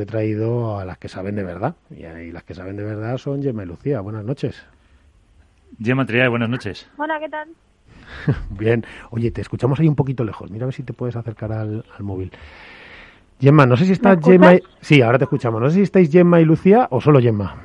he traído a las que saben de verdad. Y, las que saben de verdad son Gemma y Lucía. Buenas noches. Gemma Triay, buenas noches. Hola, ¿qué tal? Bien. Oye, te escuchamos ahí un poquito lejos. Mira a ver si te puedes acercar al, móvil. Gemma, no sé si está Gemma. Y... Sí, ahora te escuchamos. No sé si estáis Gemma y Lucía o solo Gemma.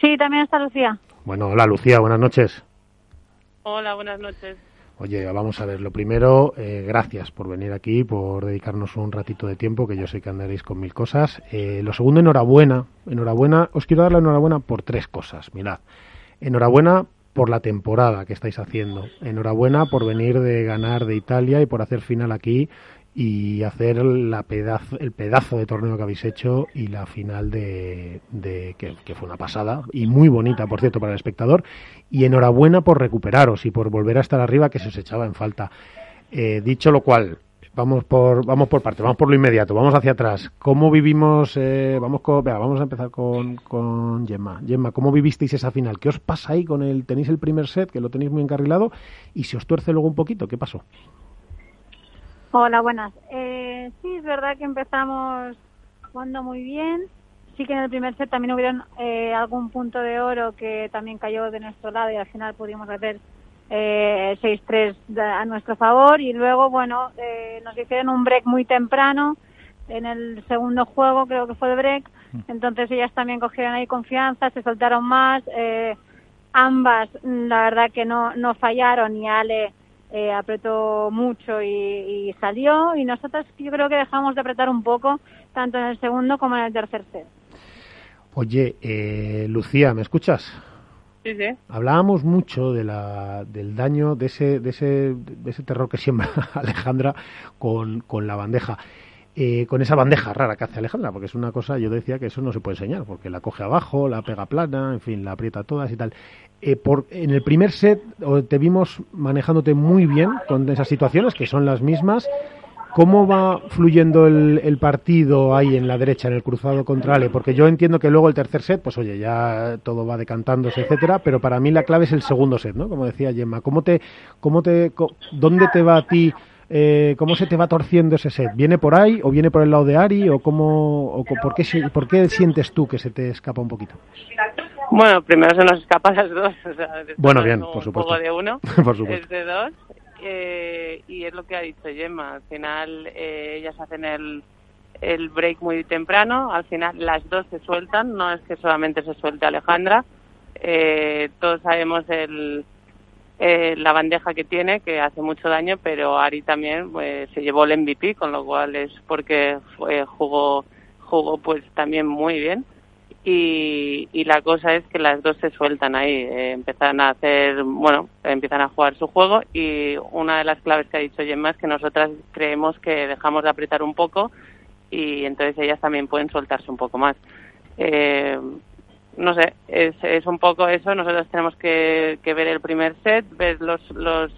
Sí, también está Lucía. Bueno, hola Lucía, buenas noches. Hola, buenas noches. Oye, vamos a ver, lo primero, eh, gracias por venir aquí, por dedicarnos un ratito de tiempo, que yo sé que andaréis con mil cosas. Eh, lo segundo, enhorabuena, enhorabuena, os quiero dar la enhorabuena por tres cosas, mirad. Enhorabuena por la temporada que estáis haciendo, enhorabuena por venir de ganar de Italia y por hacer final aquí y hacer la pedazo, el pedazo de torneo que habéis hecho y la final de, que, fue una pasada y muy bonita por cierto para el espectador. Y enhorabuena por recuperaros y por volver a estar arriba que se os echaba en falta. Eh, dicho lo cual vamos por vamos por parte vamos por lo inmediato vamos hacia atrás. Cómo vivimos eh, vamos con, vamos a empezar con, con Gemma. Gemma cómo vivisteis esa final qué os pasa ahí con el tenéis el primer set que lo tenéis muy encarrilado y si os tuerce luego un poquito qué pasó Hola, buenas. Eh, sí, es verdad que empezamos jugando muy bien. Sí que en el primer set también hubieron eh, algún punto de oro que también cayó de nuestro lado y al final pudimos hacer eh, 6-3 a nuestro favor. Y luego, bueno, eh, nos hicieron un break muy temprano en el segundo juego, creo que fue el break. Mm. Entonces ellas también cogieron ahí confianza, se soltaron más. Eh, ambas, la verdad que no, no fallaron y Ale eh, apretó mucho y, salió y nosotros yo creo que dejamos de apretar un poco tanto en el segundo como en el tercer set. Oye, eh, Lucía, ¿me escuchas? Sí, sí. Hablábamos mucho de la, del daño, de ese, de, ese, de ese terror que siembra Alejandra con, con la bandeja. Eh, con esa bandeja rara que hace Alejandra, porque es una cosa, yo decía que eso no se puede enseñar, porque la coge abajo, la pega plana, en fin, la aprieta todas y tal. Eh, por, en el primer set te vimos manejándote muy bien con esas situaciones, que son las mismas. ¿Cómo va fluyendo el, partido ahí en la derecha, en el cruzado contra Ale? Porque yo entiendo que luego el tercer set, pues oye, ya todo va decantándose, etcétera, pero para mí la clave es el segundo set, ¿no? Como decía Gemma. ¿Cómo te, cómo te, ¿Dónde te va a ti eh, ¿cómo se te va torciendo ese set? ¿Viene por ahí o viene por el lado de Ari o cómo o por qué por qué sientes tú que se te escapa un poquito? Bueno, primero se nos escapan las dos. bueno, bien, por supuesto. de uno, por supuesto. es de dos. Eh, y es lo que ha dicho Gemma. Al final eh, ellas hacen el, el break muy temprano. Al final las dos se sueltan. No es que solamente se suelte Alejandra. Eh, todos sabemos el, eh, la bandeja que tiene, que hace mucho daño, pero Ari también pues, se llevó el MVP, con lo cual es porque jugó, jugó pues también muy bien. Y, y, la cosa es que las dos se sueltan ahí, eh, empiezan a hacer, bueno, empiezan a jugar su juego y una de las claves que ha dicho Gemma es que nosotras creemos que dejamos de apretar un poco y entonces ellas también pueden soltarse un poco más. Eh, no sé, es, un poco eso. Nosotros tenemos que, ver el primer set, ver los, los,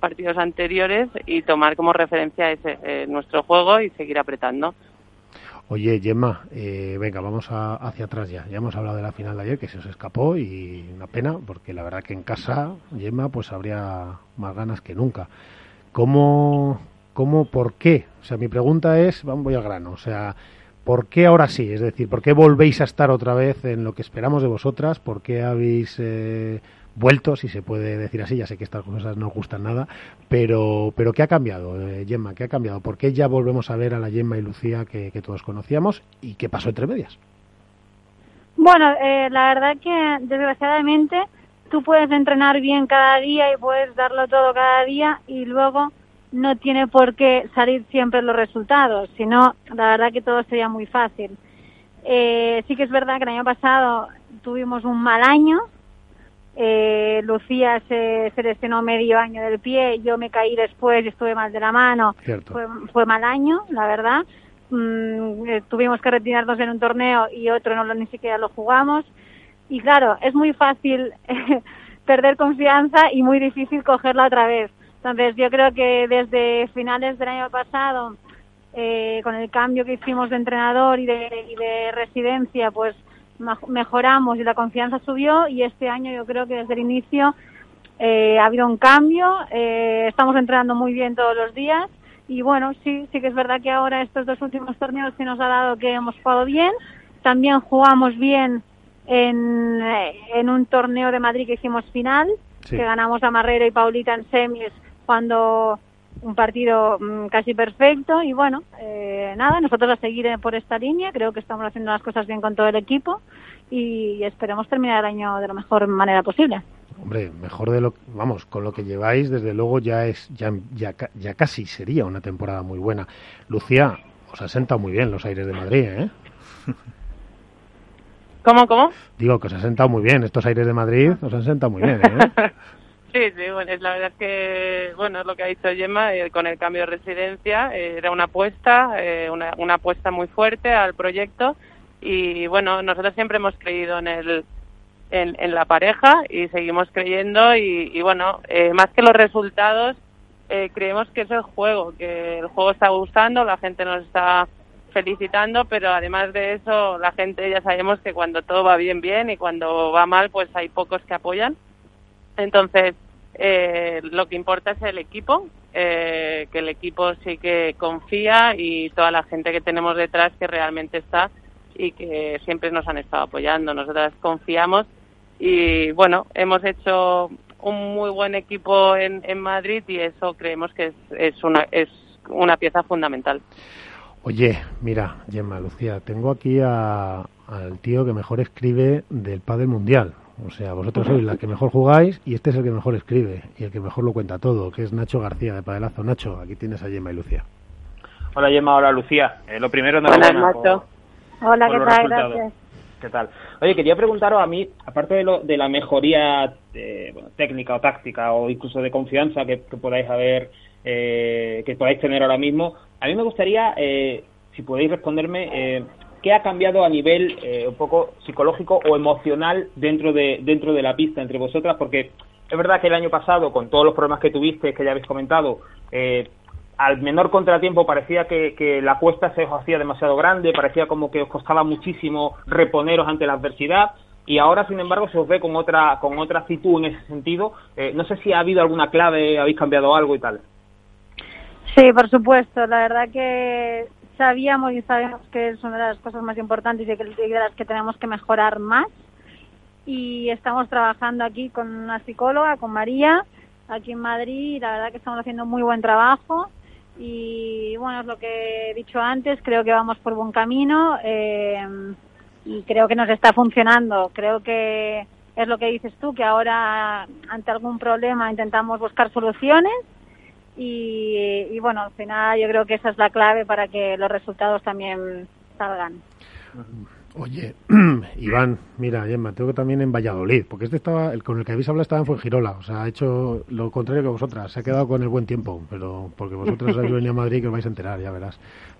partidos anteriores y tomar como referencia ese, eh, nuestro juego y seguir apretando. Oye, Gemma, eh, venga, vamos hacia atrás ya. Ya hemos hablado de la final de ayer, que se os escapó y una pena, porque la verdad que en casa, Gemma, pues habría más ganas que nunca. ¿Cómo, cómo, por qué? O sea, mi pregunta es, voy al grano, o sea, ¿Por qué ahora sí? Es decir, ¿por qué volvéis a estar otra vez en lo que esperamos de vosotras? ¿Por qué habéis eh, vuelto, si se puede decir así? Ya sé que estas cosas no gustan nada, pero, pero ¿qué ha cambiado, eh, Gemma? ¿Qué ha cambiado? ¿Por qué ya volvemos a ver a la Gemma y Lucía que, todos conocíamos? ¿Y qué pasó entre medias? Bueno, eh, la verdad que desgraciadamente tú puedes entrenar bien cada día y puedes darlo todo cada día y luego no tiene por qué salir siempre los resultados, sino la verdad que todo sería muy fácil. Eh, sí que es verdad que el año pasado tuvimos un mal año. Eh, Lucía se, lesionó medio año del pie, yo me caí después y estuve mal de la mano. Fue, fue, mal año, la verdad. Mm, eh, tuvimos que retirarnos en un torneo y otro no lo, ni siquiera lo jugamos. Y claro, es muy fácil perder confianza y muy difícil cogerla otra vez. Entonces yo creo que desde finales del año pasado, eh, con el cambio que hicimos de entrenador y de, residencia, pues mejoramos y la confianza subió y este año yo creo que desde el inicio eh, ha habido un cambio, eh, estamos entrenando muy bien todos los días Y bueno, sí, sí que es verdad que ahora estos dos últimos torneos se nos ha dado que hemos jugado bien. También jugamos bien en, en un torneo de Madrid que hicimos final, Sí. que ganamos a Marrero y Paulita en semis cuando un partido mm, casi perfecto y bueno, eh, nada, nosotros a seguir eh, por esta línea, creo que estamos haciendo las cosas bien con todo el equipo y esperemos terminar el año de la mejor manera posible. Hombre, mejor de lo vamos, con lo que lleváis, desde luego ya es ya, ya, ca- ya casi sería una temporada muy buena. Lucía, os ha sentado muy bien los aires de Madrid, ¿eh? ¿Cómo, cómo? Digo que os ha sentado muy bien, estos aires de Madrid os han sentado muy bien, ¿eh? Sí, sí, bueno, es la verdad que, bueno, es lo que ha dicho Gemma, eh, con el cambio de residencia, eh, era una apuesta, eh, una, una apuesta muy fuerte al proyecto y, bueno, nosotros siempre hemos creído en el en, la pareja y seguimos creyendo y, y bueno, eh, más que los resultados, creemos que es el juego, que el juego está gustando, la gente nos está felicitando, pero además de eso, la gente ya sabemos que cuando todo va bien, bien y cuando va mal, pues hay pocos que apoyan. Entonces, eh, lo que importa es el equipo, eh, que el equipo sí que confía y toda la gente que tenemos detrás que realmente está y que siempre nos han estado apoyando. Nosotras confiamos y bueno, hemos hecho un muy buen equipo en, Madrid y eso creemos que es, es, una, es una pieza fundamental. Oye, mira, Gemma, Lucía, tengo aquí a- al tío que mejor escribe del pádel mundial. O sea, vosotros sois la que mejor jugáis y este es el que mejor escribe y el que mejor lo cuenta todo, que es Nacho García de Padelazo. Nacho, aquí tienes a Gemma y Lucía. Hola Gemma, hola Lucía. Eh, lo primero, por- Nacho. Hola, por ¿qué tal? resultados. Gracias. ¿Qué tal? Oye, quería preguntaros a mí, aparte de, lo, de la mejoría eh, bueno, técnica o táctica o incluso de confianza que, que podáis haber, eh, que podáis tener ahora mismo, a mí me gustaría, eh, si podéis responderme, eh, ¿qué ha cambiado a nivel eh, un poco psicológico o emocional dentro de dentro de la pista entre vosotras? Porque es verdad que el año pasado, con todos los problemas que tuviste, que ya habéis comentado, eh, al menor contratiempo parecía que, la apuesta se os hacía demasiado grande, parecía como que os costaba muchísimo reponeros ante la adversidad y ahora sin embargo se os ve con otra con otra actitud en ese sentido. Eh, no sé si ha habido alguna clave, habéis cambiado algo y tal. Sí, por supuesto. La verdad que sabíamos y sabemos que es una de las cosas más importantes y de las que tenemos que mejorar más. Y estamos trabajando aquí con una psicóloga, con María, aquí en Madrid. La verdad que estamos haciendo muy buen trabajo. Y bueno, es lo que he dicho antes. Creo que vamos por buen camino. eh, y creo que nos está funcionando. Creo que es lo que dices tú, que ahora ante algún problema intentamos buscar soluciones y, y bueno, al final yo creo que esa es la clave para que los resultados también salgan. Oye, Iván, mira, Gemma, tengo que también en Valladolid, porque este estaba, el con el que habéis hablado estaba en Fuengirola, o sea, ha hecho lo contrario que vosotras, se ha quedado con el buen tiempo, pero porque vosotras habéis venido a Madrid que os vais a enterar, ya verás.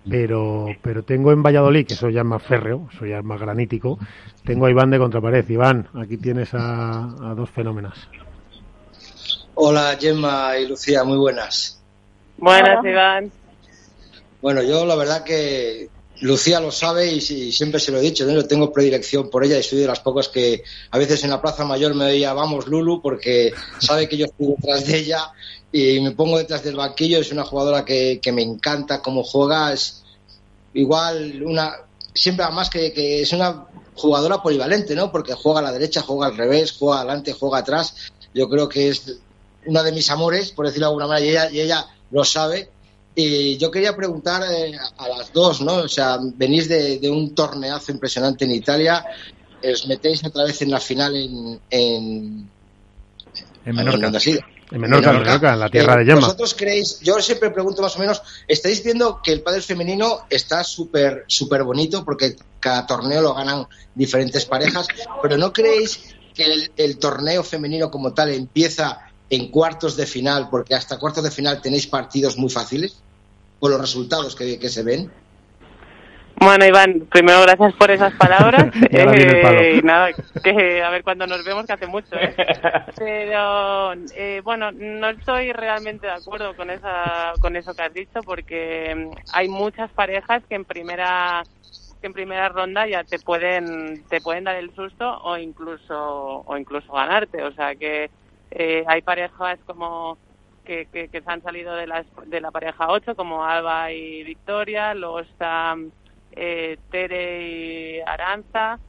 Pero, pero tengo en Valladolid, que eso ya más férreo, eso ya más granítico, tengo a Iván de Contrapared. Iván, aquí tienes a, a dos fenómenas. Hola Gemma y Lucía, muy buenas. Buenas, Hola. Iván. Bueno, yo la verdad que Lucía lo sabe y, siempre se lo he dicho, ¿no? Yo tengo predilección por ella y soy de las pocas que a veces en la Plaza Mayor me veía, vamos Lulu, porque sabe que yo estoy detrás de ella y me pongo detrás del banquillo. Es una jugadora que, que me encanta cómo juega, es igual una, siempre además que, que es una jugadora polivalente, ¿no? Porque juega a la derecha, juega al revés, juega adelante, juega atrás. Yo creo que es una de mis amores, por decirlo de alguna manera, y ella, y ella lo sabe. Y yo quería preguntar eh, a las dos, ¿no? O sea, venís de, de un torneazo impresionante en Italia, os metéis otra vez en la final en... en En Menorca. ¿dónde ha sido? En Menorca, en Menorca, en la tierra Eh, de Gemma. ¿Vosotros creéis, yo siempre pregunto más o menos, estáis viendo que el pádel femenino está súper súper bonito porque cada torneo lo ganan diferentes parejas, pero ¿no creéis que el, el torneo femenino como tal empieza en cuartos de final porque hasta cuartos de final tenéis partidos muy fáciles por los resultados que, que se ven? Bueno, Iván, primero gracias por esas palabras. Eh, y nada, que a ver cuando nos vemos, que hace mucho, ¿eh? Pero, eh, bueno, no estoy realmente de acuerdo con, esa, con eso que has dicho, porque mm, hay muchas parejas que en primera que en primera ronda ya te pueden te pueden dar el susto o incluso o incluso ganarte o sea que eh, hay parejas como que, que, se han salido de la, de la pareja 8, como Alba y Victoria, luego está eh, Tere y Aranza,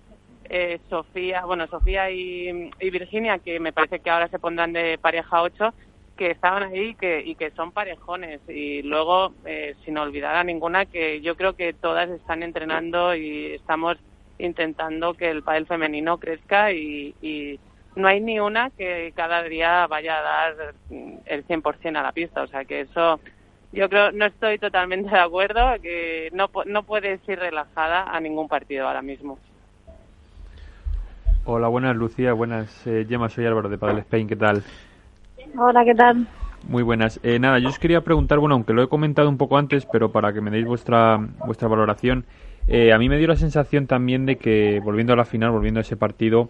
eh, Sofía, bueno, Sofía y, y Virginia, que me parece que ahora se pondrán de pareja 8, que estaban ahí que, y que son parejones. Y luego, eh, sin olvidar a ninguna, que yo creo que todas están entrenando y estamos intentando que el pádel femenino crezca y, y no hay ni una que cada día vaya a dar el 100% a la pista. O sea que eso, yo creo, no estoy totalmente de acuerdo, que no, pu- no puedes ir relajada a ningún partido ahora mismo. Hola, buenas Lucía, buenas eh, Gemma, soy Álvaro de Padel Spain, ¿qué tal? Hola, ¿qué tal? Muy buenas. Eh, nada, yo os quería preguntar, bueno, aunque lo he comentado un poco antes, pero para que me deis vuestra, vuestra valoración, eh, a mí me dio la sensación también de que, volviendo a la final, volviendo a ese partido,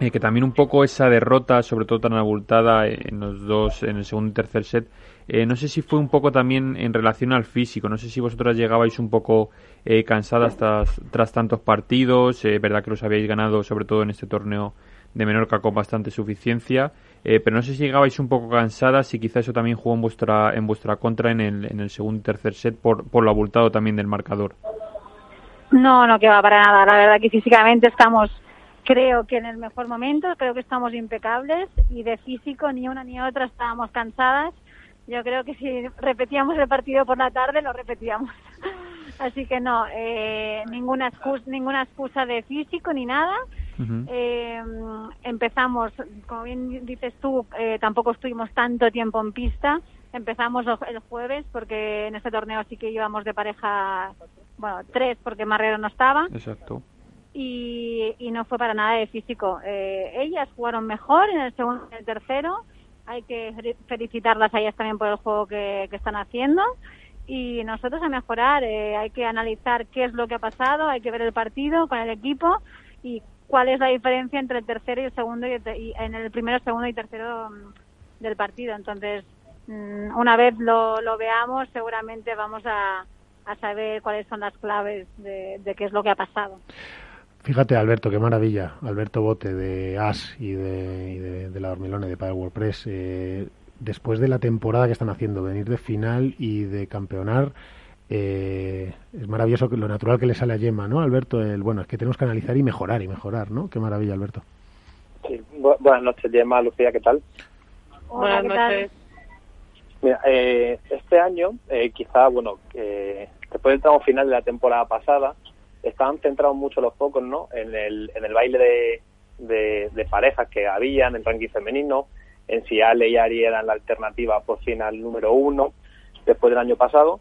eh, que también un poco esa derrota, sobre todo tan abultada en los dos, en el segundo y tercer set, eh, no sé si fue un poco también en relación al físico, no sé si vosotras llegabais un poco eh, cansadas tras, tras tantos partidos, eh, verdad que los habíais ganado sobre todo en este torneo de Menorca con bastante suficiencia, eh, pero no sé si llegabais un poco cansadas y quizá eso también jugó en vuestra, en vuestra contra en el, en el segundo y tercer set por, por lo abultado también del marcador. No, no que va para nada. La verdad que físicamente estamos, creo que en el mejor momento, creo que estamos impecables y de físico ni una ni otra estábamos cansadas. Yo creo que si repetíamos el partido por la tarde, lo repetíamos. Así que no, eh, ninguna, excusa, ninguna excusa de físico ni nada. Eh, empezamos, como bien dices tú, eh, tampoco estuvimos tanto tiempo en pista. Empezamos el jueves porque en este torneo sí que íbamos de pareja, bueno, tres porque Marrero no estaba Exacto. Y, y no fue para nada de físico. Eh, ellas jugaron mejor en el segundo y el tercero. Hay que fe- felicitarlas a ellas también por el juego que, que están haciendo. Y nosotros a mejorar, eh, hay que analizar qué es lo que ha pasado, hay que ver el partido con el equipo y cuál es la diferencia entre el tercero y el segundo y, el y en el primero, segundo y tercero mm, del partido. Entonces, mm, una vez lo, lo veamos, seguramente vamos a, a saber cuáles son las claves de, de qué es lo que ha pasado. Fíjate, Alberto, qué maravilla. Alberto Bote de AS y de, y de, de la Dormilone de Padel WordPress. Eh, después de la temporada que están haciendo, venir de final y de campeonar, eh, es maravilloso que lo natural que le sale a Gemma, ¿no, Alberto? El, bueno, es que tenemos que analizar y mejorar y mejorar, ¿no? Qué maravilla, Alberto. Sí, bu- buenas noches, Gemma, Lucía, ¿qué tal? Hola, Buenas noches. Mira, eh, este año, eh, quizá, bueno, que después del tramo final de la temporada pasada, estaban centrados mucho los focos, ¿no? En el, en el baile de, de, parejas que había en el ranking femenino, en si Ale y Ari eran la alternativa por fin al número uno después del año pasado,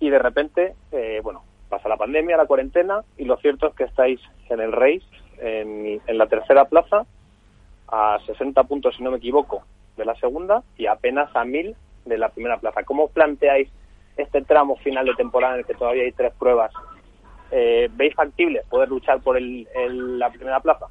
y de repente, eh, bueno, pasa la pandemia, la cuarentena, y lo cierto es que estáis en el race, en, en la tercera plaza, a 60 puntos, si no me equivoco, de la segunda y apenas a 1000 de la primera plaza. ¿Cómo planteáis este tramo final de temporada en el que todavía hay tres pruebas? Eh, ¿Veis factible poder luchar por el, el- la primera plaza?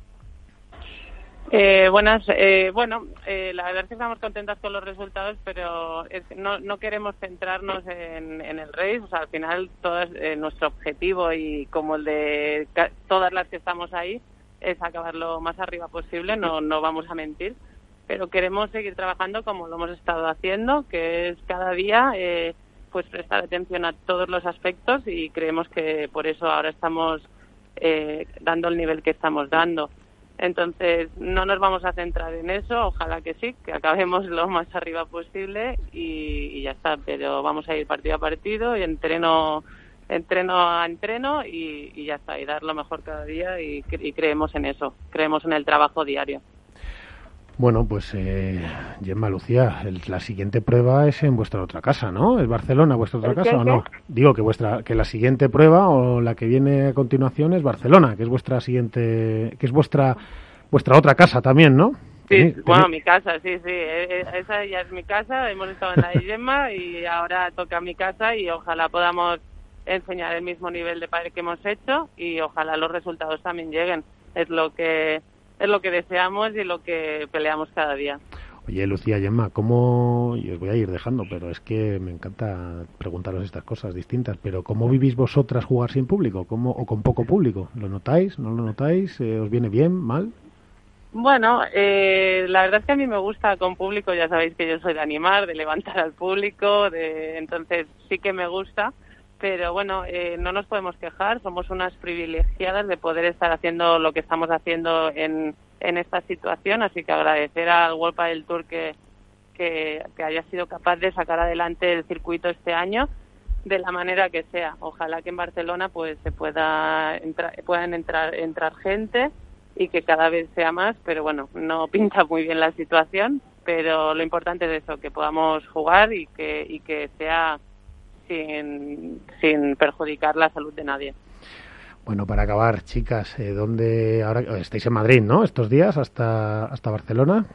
Eh, buenas, eh, bueno, eh, la verdad es que estamos contentas con los resultados, pero es no, no queremos centrarnos en, el race. O sea, al final, todo es, eh, nuestro objetivo y como el de todas las que estamos ahí es acabar lo más arriba posible. No, no vamos a mentir, pero queremos seguir trabajando como lo hemos estado haciendo, que es cada día eh, pues prestar atención a todos los aspectos y creemos que por eso ahora estamos eh, dando el nivel que estamos dando. Entonces, no nos vamos a centrar en eso, ojalá que sí, que acabemos lo más arriba posible y, ya está, pero vamos a ir partido a partido y entreno entreno a entreno y, ya está, y dar lo mejor cada día y, y creemos en eso, creemos en el trabajo diario. Bueno, pues eh, Gemma, Lucía, el- la siguiente prueba es en vuestra otra casa, ¿no? ¿Es Barcelona vuestra otra ¿El qué, casa o no? Digo que vuestra que la siguiente prueba o la que viene a continuación es Barcelona, que es vuestra siguiente, que es vuestra vuestra otra casa también, ¿no? Sí, bueno, mi casa, sí, sí, eh, eh, esa ya es mi casa, hemos estado en la de Gemma y ahora toca mi casa y ojalá podamos enseñar el mismo nivel de padre que hemos hecho y ojalá los resultados también lleguen. Es lo que es lo que deseamos y lo que peleamos cada día. Oye, Lucía, Gemma, ¿cómo...? Y os voy a ir dejando, pero es que me encanta preguntaros estas cosas distintas, pero ¿cómo vivís vosotras jugar sin público? ¿Cómo, ¿O con poco público? ¿Lo notáis? ¿No lo notáis? Eh, ¿Os viene bien? ¿Mal? Bueno, eh, la verdad es que a mí me gusta con público, ya sabéis que yo soy de animar, de levantar al público, de, entonces sí que me gusta, pero bueno, eh, no nos podemos quejar, somos unas privilegiadas de poder estar haciendo lo que estamos haciendo en, en esta situación, así que agradecer al World del Tour que, que, que haya sido capaz de sacar adelante el circuito este año de la manera que sea. Ojalá que en Barcelona pues se pueda entrar, puedan entrar entrar gente y que cada vez sea más, pero bueno, no pinta muy bien la situación, pero lo importante es eso, que podamos jugar y que, y que sea sin, sin perjudicar la salud de nadie. Bueno, para acabar, chicas, eh, ¿dónde ahora estáis en Madrid, no? Estos días hasta hasta Barcelona,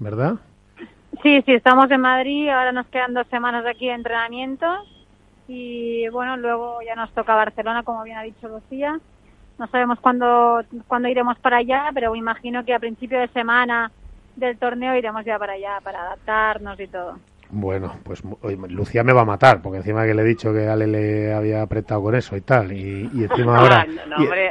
¿verdad? Sí, sí, estamos en Madrid, ahora nos quedan dos semanas aquí de entrenamiento y bueno, luego ya nos toca Barcelona, como bien ha dicho Lucía. No sabemos cuándo, cuándo iremos para allá, pero me imagino que a principio de semana del torneo iremos ya para allá, para adaptarnos y todo. Bueno, pues Lucía me va a matar, porque encima que le he dicho que Ale le había apretado con eso y tal, y, encima ahora... No, hombre,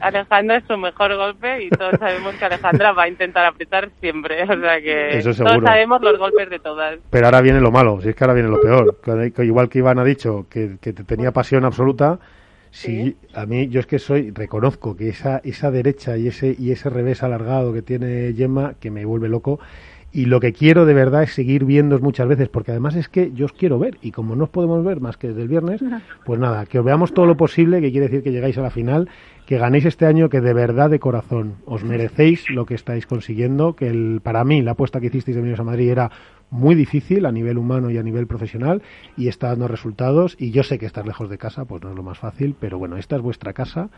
Alejandro es su mejor golpe y todos sabemos que Alejandra va a intentar apretar siempre, o sea que todos sabemos los golpes de todas. Pero ahora viene lo malo, si es que ahora viene lo peor. Igual que Iván ha dicho que, que tenía pasión absoluta, Sí, a mí yo es que soy, reconozco que esa, esa derecha y ese, y ese revés alargado que tiene Gemma, que me vuelve loco, y lo que quiero de verdad es seguir viendo muchas veces, porque además es que yo os quiero ver, y como no os podemos ver más que desde el viernes, pues nada, que os veamos todo lo posible, que quiere decir que llegáis a la final, que ganéis este año, que de verdad de corazón os merecéis lo que estáis consiguiendo, que el, para mí la apuesta que hicisteis de venir a Madrid era muy difícil a nivel humano y a nivel profesional y está dando resultados y yo sé que estar lejos de casa pues no es lo más fácil, pero bueno, esta es vuestra casa,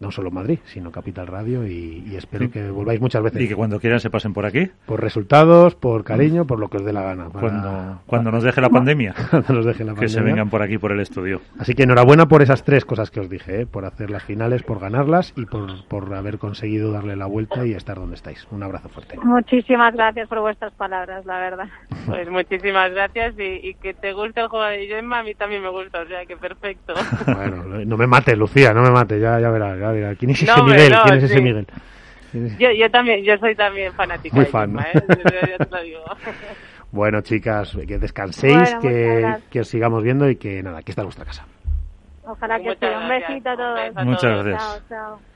no solo Madrid, sino Capital Radio y, espero que volváis muchas veces. Y que cuando quieran se pasen por aquí. Por resultados, por cariño, por lo que os dé la gana. cuando, cuando nos deje la pandemia. nos deje la que se vengan por aquí, por el estudio. Así que enhorabuena por esas tres cosas que os dije, ¿eh? por hacer las finales, por ganarlas y por, por haber conseguido darle la vuelta y estar donde estáis. Un abrazo fuerte. Muchísimas gracias por vuestras palabras, la verdad. Pues muchísimas gracias y, que te guste el juego de Gemma, a mí también me gusta, o sea que perfecto. Bueno, no me mates, Lucía, no me mates, ya, ya verás, ya verás. ¿Quién es ese Miguel? ¿Quién es ese Miguel? Yo, yo también, yo soy también fanática Muy de fan, Gemma, ¿eh? Bueno, chicas, que descanséis, que, que, os sigamos viendo y que nada, que está en vuestra casa. Ojalá que sea. Un besito a todos. Muchas gracias. Chao, chao.